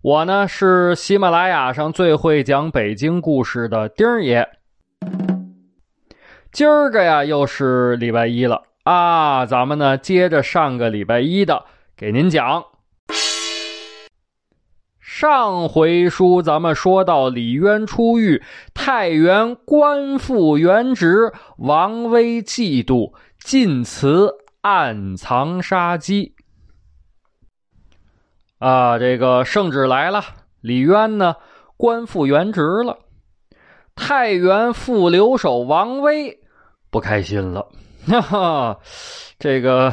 我呢是喜马拉雅上最会讲北京故事的丁儿爷。今儿个呀又是礼拜一了。啊，咱们呢接着上个礼拜一的给您讲。上回书咱们说到李渊出狱，太原官复原职，王威嫉妒，晋祠暗藏杀机。啊，这个圣旨来了，李渊呢官复原职了，太原副留守王威不开心了。哈哈，这个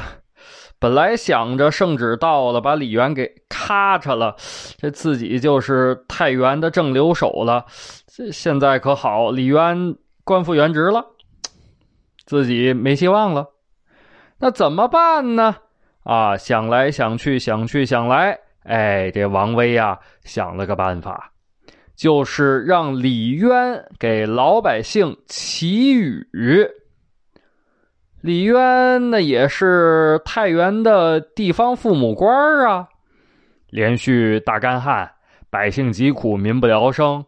本来想着圣旨到了，把李渊给咔嚓了，这自己就是太原的正留守了。这现在可好，李渊官复原职了，自己没希望了。那怎么办呢？啊，想来想去，想去想来，哎，这王威呀想了个办法，就是让李渊给老百姓祈雨。李渊那也是太原的地方父母官啊，连续大干旱，百姓疾苦，民不聊生。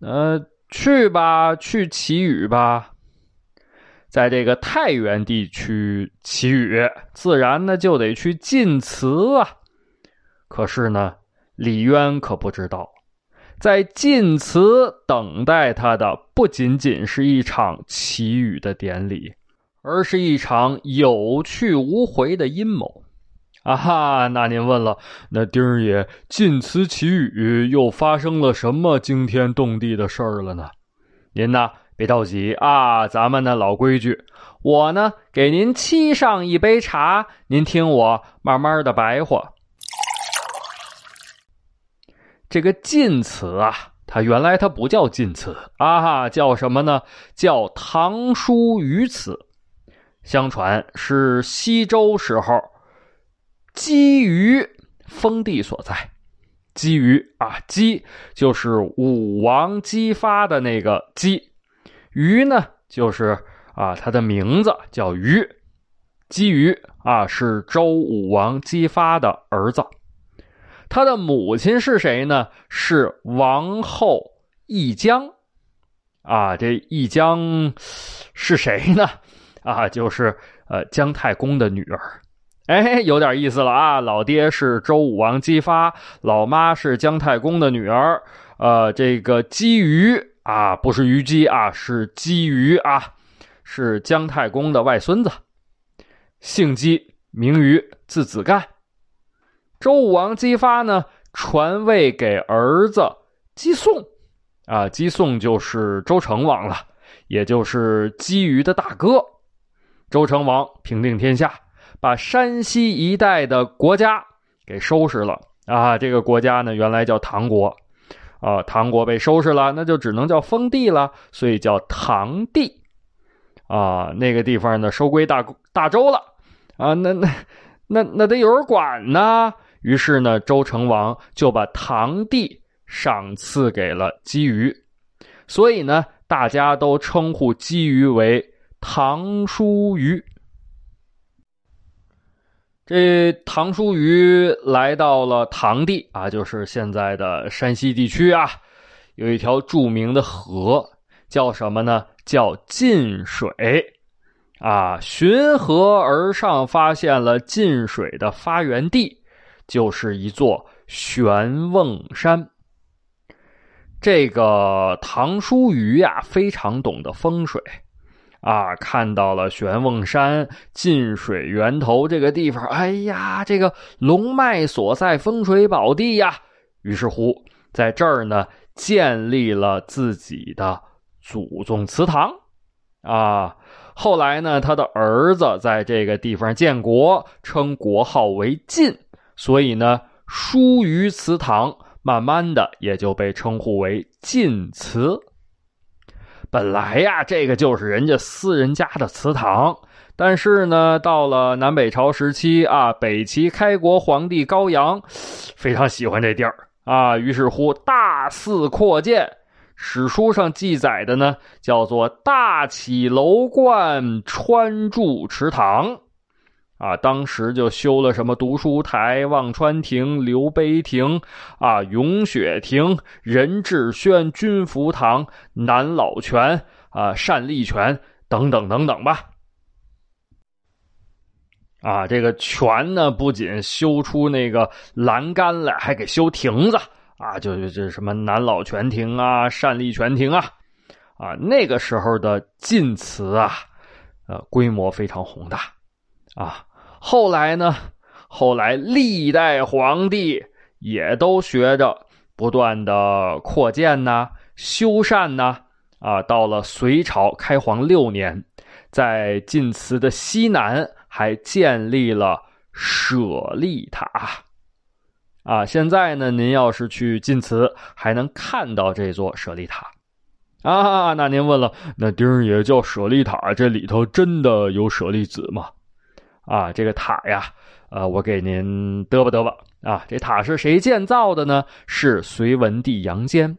呃，去吧，去祈雨吧。在这个太原地区祈雨，自然呢就得去晋祠啊。可是呢，李渊可不知道，在晋祠等待他的不仅仅是一场祈雨的典礼。而是一场有去无回的阴谋，啊哈！那您问了，那丁儿爷晋祠祈雨又发生了什么惊天动地的事儿了呢？您呢，别着急啊，咱们呢老规矩，我呢给您沏上一杯茶，您听我慢慢的白话。这个晋祠啊，它原来它不叫晋祠啊，哈，叫什么呢？叫唐叔虞祠。相传是西周时候，姬于封地所在。姬于啊，姬就是武王姬发的那个姬，于呢就是啊他的名字叫于。姬于啊是周武王姬发的儿子，他的母亲是谁呢？是王后易江。啊，这易江是谁呢？啊，就是呃姜太公的女儿，哎，有点意思了啊！老爹是周武王姬发，老妈是姜太公的女儿。呃，这个姬于啊，不是虞姬啊，是姬于啊，是姜太公的外孙子，姓姬，名于，字子干。周武王姬发呢，传位给儿子姬宋，啊，姬宋就是周成王了，也就是姬于的大哥。周成王平定天下，把山西一带的国家给收拾了啊！这个国家呢，原来叫唐国，啊，唐国被收拾了，那就只能叫封地了，所以叫唐地啊。那个地方呢，收归大大周了啊。那那那那得有人管呢。于是呢，周成王就把唐地赏赐给了姬于，所以呢，大家都称呼姬于为。唐叔虞，这唐叔虞来到了唐地啊，就是现在的山西地区啊，有一条著名的河，叫什么呢？叫晋水啊。循河而上，发现了晋水的发源地，就是一座玄瓮山。这个唐叔虞呀，非常懂得风水。啊，看到了玄瓮山进水源头这个地方，哎呀，这个龙脉所在，风水宝地呀。于是乎，在这儿呢，建立了自己的祖宗祠堂。啊，后来呢，他的儿子在这个地方建国，称国号为晋，所以呢，疏于祠堂，慢慢的也就被称呼为晋祠。本来呀，这个就是人家私人家的祠堂，但是呢，到了南北朝时期啊，北齐开国皇帝高阳非常喜欢这地儿啊，于是乎大肆扩建。史书上记载的呢，叫做大起楼观川筑池塘，啊，当时就修了什么读书台、望川亭、留碑亭，啊，咏雪亭、任志轩军服堂、南老泉、啊，单立泉等等等等吧。啊，这个泉呢，不仅修出那个栏杆来，还给修亭子。啊，就就这什么南老泉亭啊，单立泉亭啊，啊，那个时候的晋祠啊，呃，规模非常宏大啊。后来呢，后来历代皇帝也都学着不断的扩建呐、修缮呐。啊，到了隋朝开皇六年，在晋祠的西南还建立了舍利塔。啊，现在呢，您要是去晋祠，还能看到这座舍利塔，啊，那您问了，那丁儿爷叫舍利塔，这里头真的有舍利子吗？啊，这个塔呀，呃，我给您嘚吧嘚吧，啊，这塔是谁建造的呢？是隋文帝杨坚，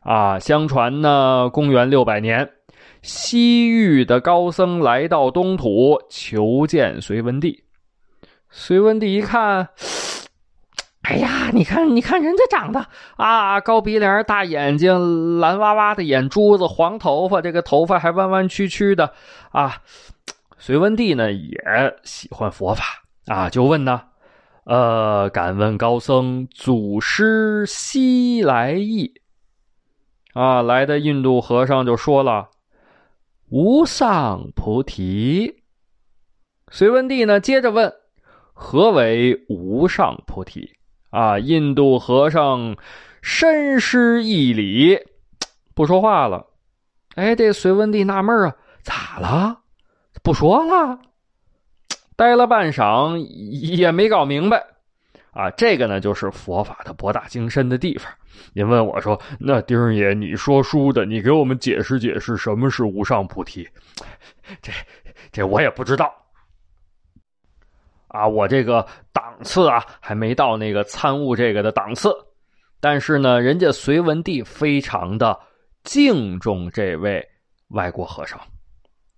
啊，相传呢，公元六百年，西域的高僧来到东土求见隋文帝，隋文帝一看。哎呀，你看，你看人家长得啊，高鼻梁、大眼睛、蓝哇哇的眼珠子、黄头发，这个头发还弯弯曲曲的啊。隋文帝呢也喜欢佛法啊，就问呢，呃，敢问高僧祖师西来意？啊，来的印度和尚就说了：“无上菩提。”隋文帝呢接着问：“何为无上菩提？”啊！印度和尚深施一礼，不说话了。哎，这隋文帝纳闷啊，咋了？不说了？待了半晌也没搞明白。啊，这个呢，就是佛法的博大精深的地方。您问我说：“那丁爷，你说书的，你给我们解释解释，什么是无上菩提？”这这我也不知道。啊，我这个档次啊，还没到那个参悟这个的档次，但是呢，人家隋文帝非常的敬重这位外国和尚，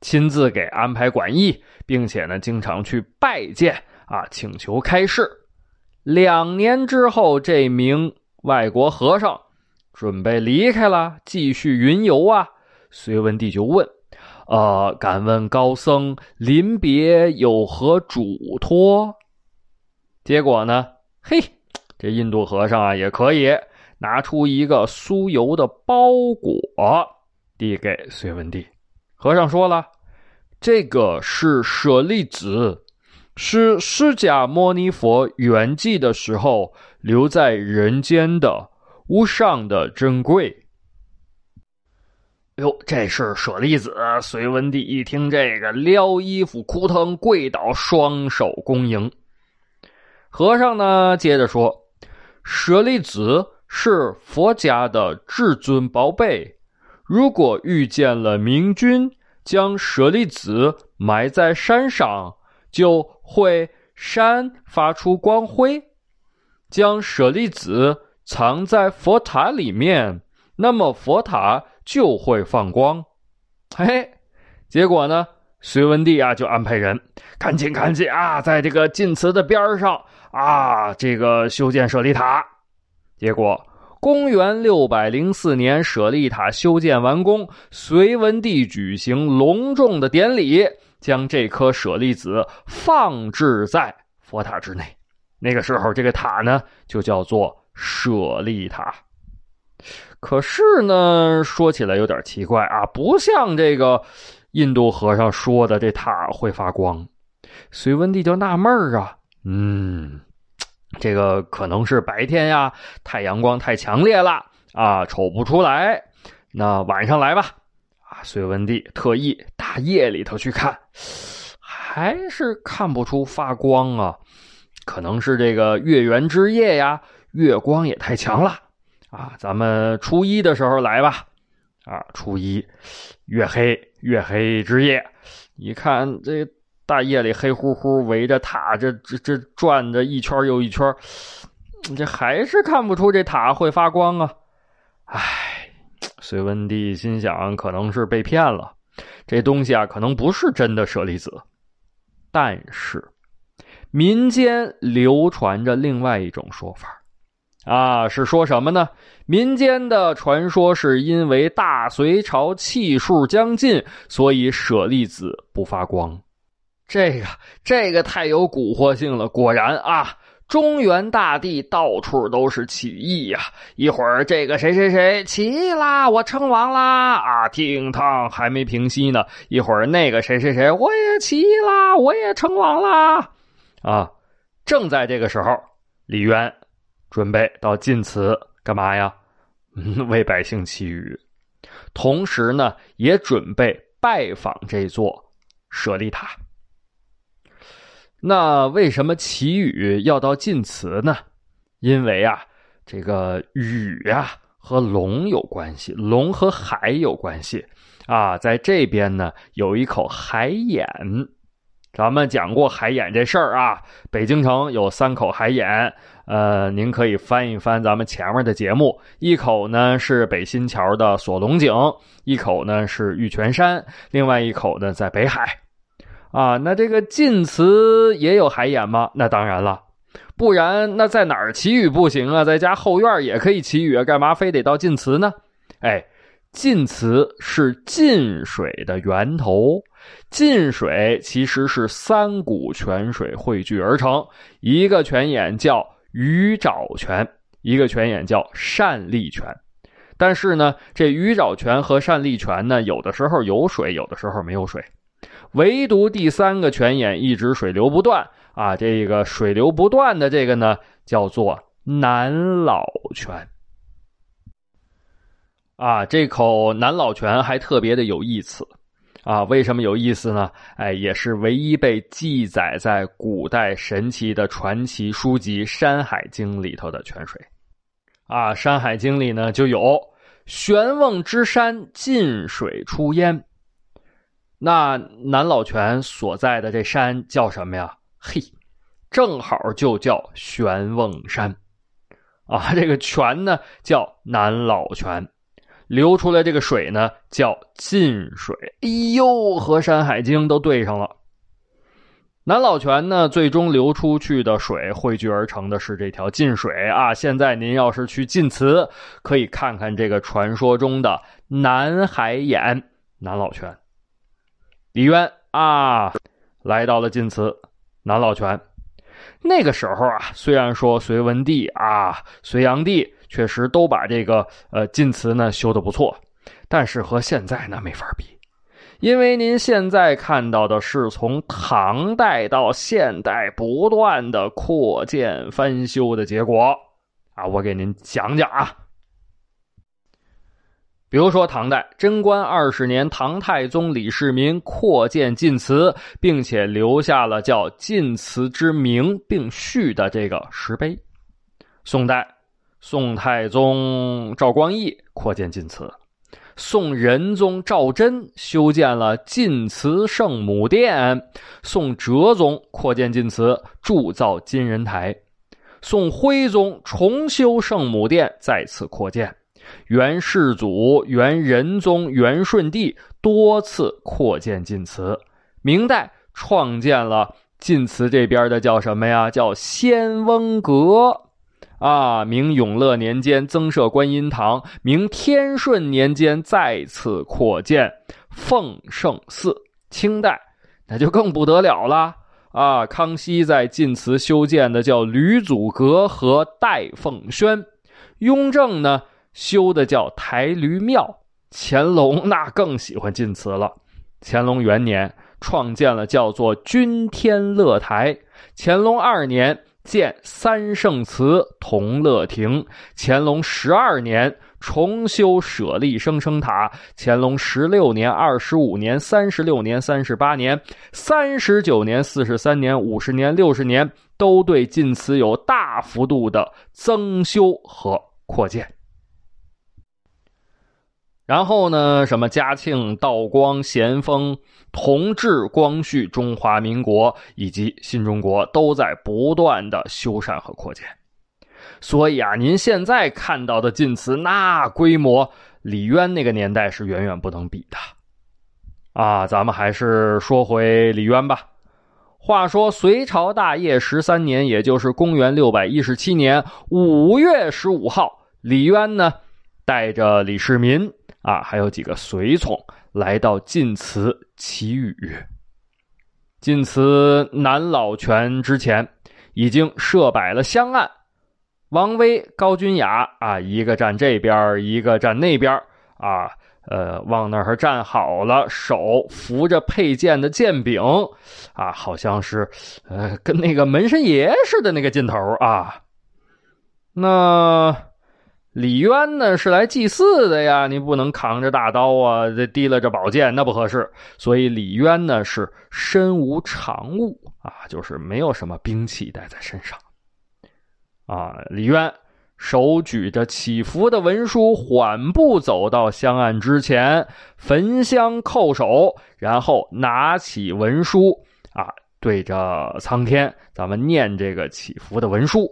亲自给安排馆驿，并且呢，经常去拜见啊，请求开示。两年之后，这名外国和尚准备离开了，继续云游啊。隋文帝就问。呃，敢问高僧临别有何嘱托？结果呢？嘿，这印度和尚啊，也可以拿出一个酥油的包裹，递给隋文帝。和尚说了：“这个是舍利子，是释迦牟尼佛圆寂的时候留在人间的无上的珍贵。”哟，这是舍利子。隋文帝一听这个，撩衣服扑腾跪倒，双手恭迎。和尚呢，接着说：“舍利子是佛家的至尊宝贝，如果遇见了明君，将舍利子埋在山上，就会山发出光辉；将舍利子藏在佛塔里面，那么佛塔。”就会放光，嘿，结果呢？隋文帝啊，就安排人赶紧赶紧啊，在这个晋祠的边上啊，这个修建舍利塔。结果，公元六百零四年，舍利塔修建完工，隋文帝举行隆重的典礼，将这颗舍利子放置在佛塔之内。那个时候，这个塔呢，就叫做舍利塔。可是呢，说起来有点奇怪啊，不像这个印度和尚说的这塔会发光。隋文帝就纳闷儿啊，嗯，这个可能是白天呀，太阳光太强烈了啊，瞅不出来。那晚上来吧，啊，隋文帝特意大夜里头去看，还是看不出发光啊。可能是这个月圆之夜呀，月光也太强了啊！咱们初一的时候来吧，啊，初一月黑月黑之夜，一看这大夜里黑乎乎围着塔，这这这转着一圈又一圈，这还是看不出这塔会发光啊！唉，隋文帝心想，可能是被骗了，这东西啊，可能不是真的舍利子，但是。民间流传着另外一种说法，啊，是说什么呢？民间的传说是因为大隋朝气数将尽，所以舍利子不发光。这个这个太有蛊惑性了。果然啊，中原大地到处都是起义呀！一会儿这个谁谁谁起义啦，我称王啦！啊，听汤还没平息呢，一会儿那个谁谁谁我也起义啦，我也称王啦！啊，正在这个时候，李渊准备到晋祠干嘛呀？为百姓祈雨，同时呢，也准备拜访这座舍利塔。那为什么祈雨要到晋祠呢？因为啊，这个雨呀和龙有关系，龙和海有关系啊，在这边呢有一口海眼。咱们讲过海眼这事儿啊，北京城有三口海眼，呃，您可以翻一翻咱们前面的节目，一口呢是北新桥的锁龙井，一口呢是玉泉山，另外一口呢在北海，啊，那这个晋祠也有海眼吗？那当然了，不然那在哪儿祈雨不行啊？在家后院也可以祈雨啊，干嘛非得到晋祠呢？哎。晋祠是晋水的源头，晋水其实是三股泉水汇聚而成，一个泉眼叫鱼沼泉，一个泉眼叫善利泉。但是呢，这鱼沼泉和善利泉呢，有的时候有水，有的时候没有水，唯独第三个泉眼一直水流不断啊，这个水流不断的这个呢，叫做南老泉。啊，这口南老泉还特别的有意思，啊，为什么有意思呢？哎，也是唯一被记载在古代神奇的传奇书籍《山海经》里头的泉水。啊，《山海经》里呢就有“玄瓮之山进水出焉”，那南老泉所在的这山叫什么呀？嘿，正好就叫玄瓮山。啊，这个泉呢叫南老泉。流出来这个水呢，叫晋水。哎呦，和《山海经》都对上了。南老泉呢，最终流出去的水汇聚而成的是这条晋水啊。现在您要是去晋祠，可以看看这个传说中的南海眼南老泉。李渊啊，来到了晋祠南老泉。那个时候啊，虽然说隋文帝啊，隋炀帝。确实都把这个呃晋祠呢修的不错，但是和现在那没法比，因为您现在看到的是从唐代到现代不断的扩建翻修的结果啊，我给您讲讲啊。比如说唐代贞观二十年，唐太宗李世民扩建晋祠，并且留下了叫“晋祠之名”并序的这个石碑。宋代。宋太宗赵光义扩建晋祠，宋仁宗赵祯修建了晋祠圣母殿，宋哲宗扩建晋祠，铸造金人台，宋徽宗重修圣母殿，再次扩建，元世祖、元仁宗、元顺帝多次扩建晋祠，明代创建了晋祠这边的叫什么呀？叫仙翁阁。啊，明永乐年间增设观音堂，明天顺年间再次扩建奉圣寺。清代那就更不得了了啊！康熙在晋祠修建的叫吕祖阁和代凤轩，雍正呢修的叫台驴庙，乾隆那更喜欢晋祠了。乾隆元年创建了叫做君天乐台，乾隆二年。建三圣祠同乐亭。乾隆十二年重修舍利生生塔。乾隆十六年、二十五年、三十六年、三十八年、三十九年、四十三年、五十年、六十年，都对晋祠有大幅度的增修和扩建。然后呢？什么嘉庆、道光、咸丰、同治、光绪、中华民国以及新中国都在不断的修缮和扩建。所以啊，您现在看到的晋祠那规模，李渊那个年代是远远不能比的。啊，咱们还是说回李渊吧。话说隋朝大业十三年，也就是公元六百一十七年五月十五号，李渊呢带着李世民。啊，还有几个随从来到晋祠祈雨。晋祠南老泉之前已经设摆了香案，王威、高君雅啊，一个站这边，一个站那边啊，呃，往那儿站好了，手扶着佩剑的剑柄，啊，好像是呃，跟那个门神爷似的那个劲头啊，那。李渊呢是来祭祀的呀，你不能扛着大刀啊，这提拉着宝剑那不合适。所以李渊呢是身无长物啊，就是没有什么兵器带在身上。啊，李渊手举着祈福的文书，缓步走到香案之前，焚香叩首，然后拿起文书啊，对着苍天，咱们念这个祈福的文书。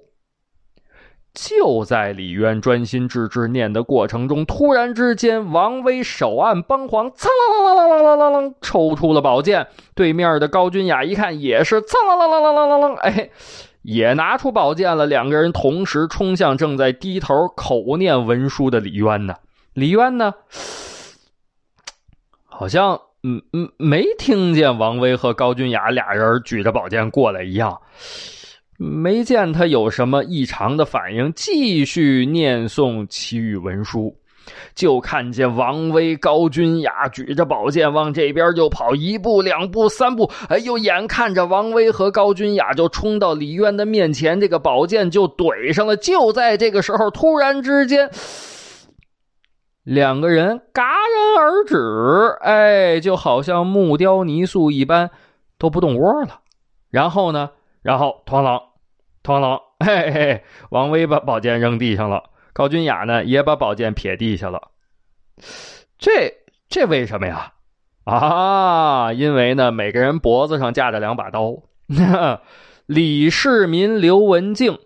就在李渊专心致志念的过程中，突然之间，王威手按崩簧，噌啷啷啷啷啷啷啷，抽出了宝剑。对面的高君雅一看，也是噌啷啷啷啷啷啷啷，哎，也拿出宝剑了。两个人同时冲向正在低头口念文书的李渊呢。李渊呢，好像嗯嗯没听见王威和高君雅俩人举着宝剑过来一样。没见他有什么异常的反应，继续念诵祈雨文书，就看见王威、高君雅举着宝剑往这边就跑，一步、两步、三步，哎呦，眼看着王威和高君雅就冲到李渊的面前，这个宝剑就怼上了。就在这个时候，突然之间，两个人戛然而止，哎，就好像木雕泥塑一般，都不动窝了。然后呢？然后，哐啷，哐啷，嘿嘿，王威把宝剑扔地上了，高君雅呢也把宝剑撇地下了。这这为什么呀？啊，因为呢，每个人脖子上架着两把刀。李世民、刘文静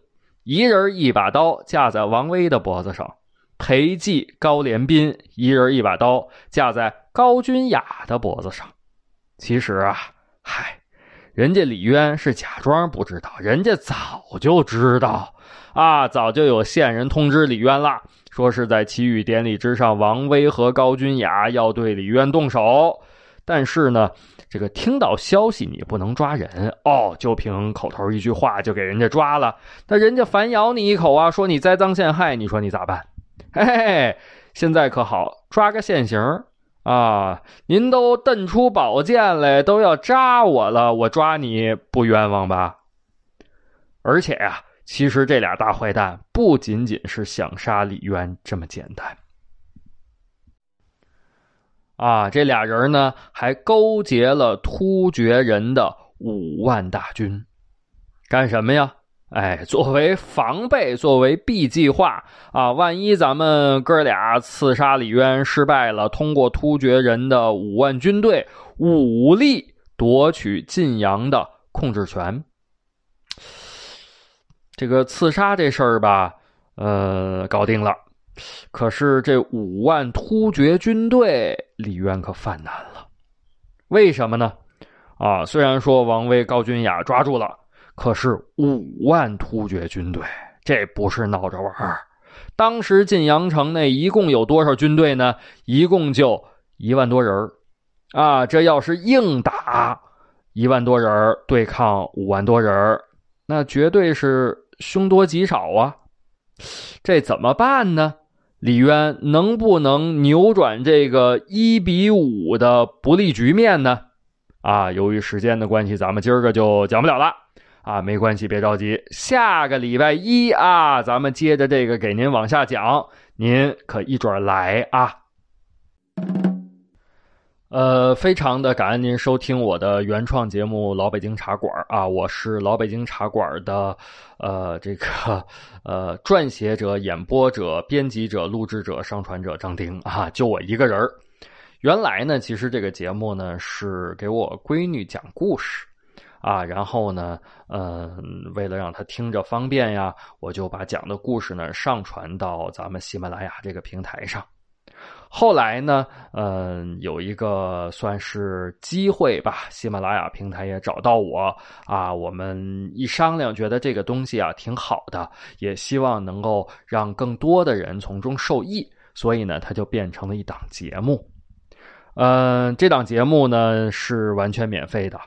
一人一把刀架在王威的脖子上，裴寂、高连斌一人一把刀架在高君雅的脖子上。其实啊，嗨。人家李渊是假装不知道，人家早就知道，啊，早就有线人通知李渊了，说是在祈雨典礼之上，王威和高君雅要对李渊动手。但是呢，这个听到消息你不能抓人哦，就凭口头一句话就给人家抓了，那人家反咬你一口啊，说你栽赃陷害，你说你咋办？嘿嘿，现在可好，抓个现行。啊！您都瞪出宝剑来，都要扎我了，我抓你不冤枉吧？而且呀，其实这俩大坏蛋不仅仅是想杀李渊这么简单。啊，这俩人呢，还勾结了突厥人的五万大军，干什么呀？哎，作为防备，作为 B 计划啊，万一咱们哥俩刺杀李渊失败了，通过突厥人的五万军队武力夺取晋阳的控制权，这个刺杀这事儿吧，呃，搞定了。可是这五万突厥军队，李渊可犯难了。为什么呢？啊，虽然说王威、高君雅抓住了。可是五万突厥军队，这不是闹着玩儿。当时晋阳城内一共有多少军队呢？一共就一万多人啊！这要是硬打，一万多人对抗五万多人，那绝对是凶多吉少啊！这怎么办呢？李渊能不能扭转这个一比五的不利局面呢？啊，由于时间的关系，咱们今儿个就讲不了了。啊，没关系，别着急，下个礼拜一啊，咱们接着这个给您往下讲，您可一准来啊。呃，非常的感恩您收听我的原创节目《老北京茶馆》啊，我是老北京茶馆的呃这个呃撰写者、演播者、编辑者、录制者、上传者张丁啊，就我一个人儿原来呢，其实这个节目呢是给我闺女讲故事啊，然后呢，嗯，为了让他听着方便呀，我就把讲的故事呢上传到咱们喜马拉雅这个平台上。后来呢，嗯，有一个算是机会吧，喜马拉雅平台也找到我啊，我们一商量，觉得这个东西啊挺好的，也希望能够让更多的人从中受益，所以呢，它就变成了一档节目。嗯，这档节目呢是完全免费的。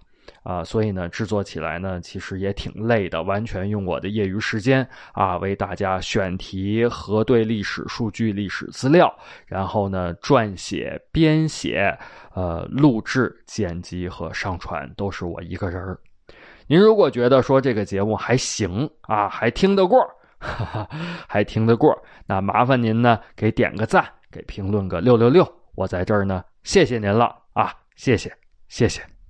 啊，所以呢，制作起来呢，其实也挺累的，完全用我的业余时间啊，为大家选题、核对历史数据、历史资料，然后呢，撰写、编写、呃，录制、剪辑和上传，都是我一个人您如果觉得说这个节目还行啊，还听得过，哈哈，还听得过，那麻烦您呢，给点个赞，给评论个六六六，我在这儿呢，谢谢您了啊，谢谢，谢谢。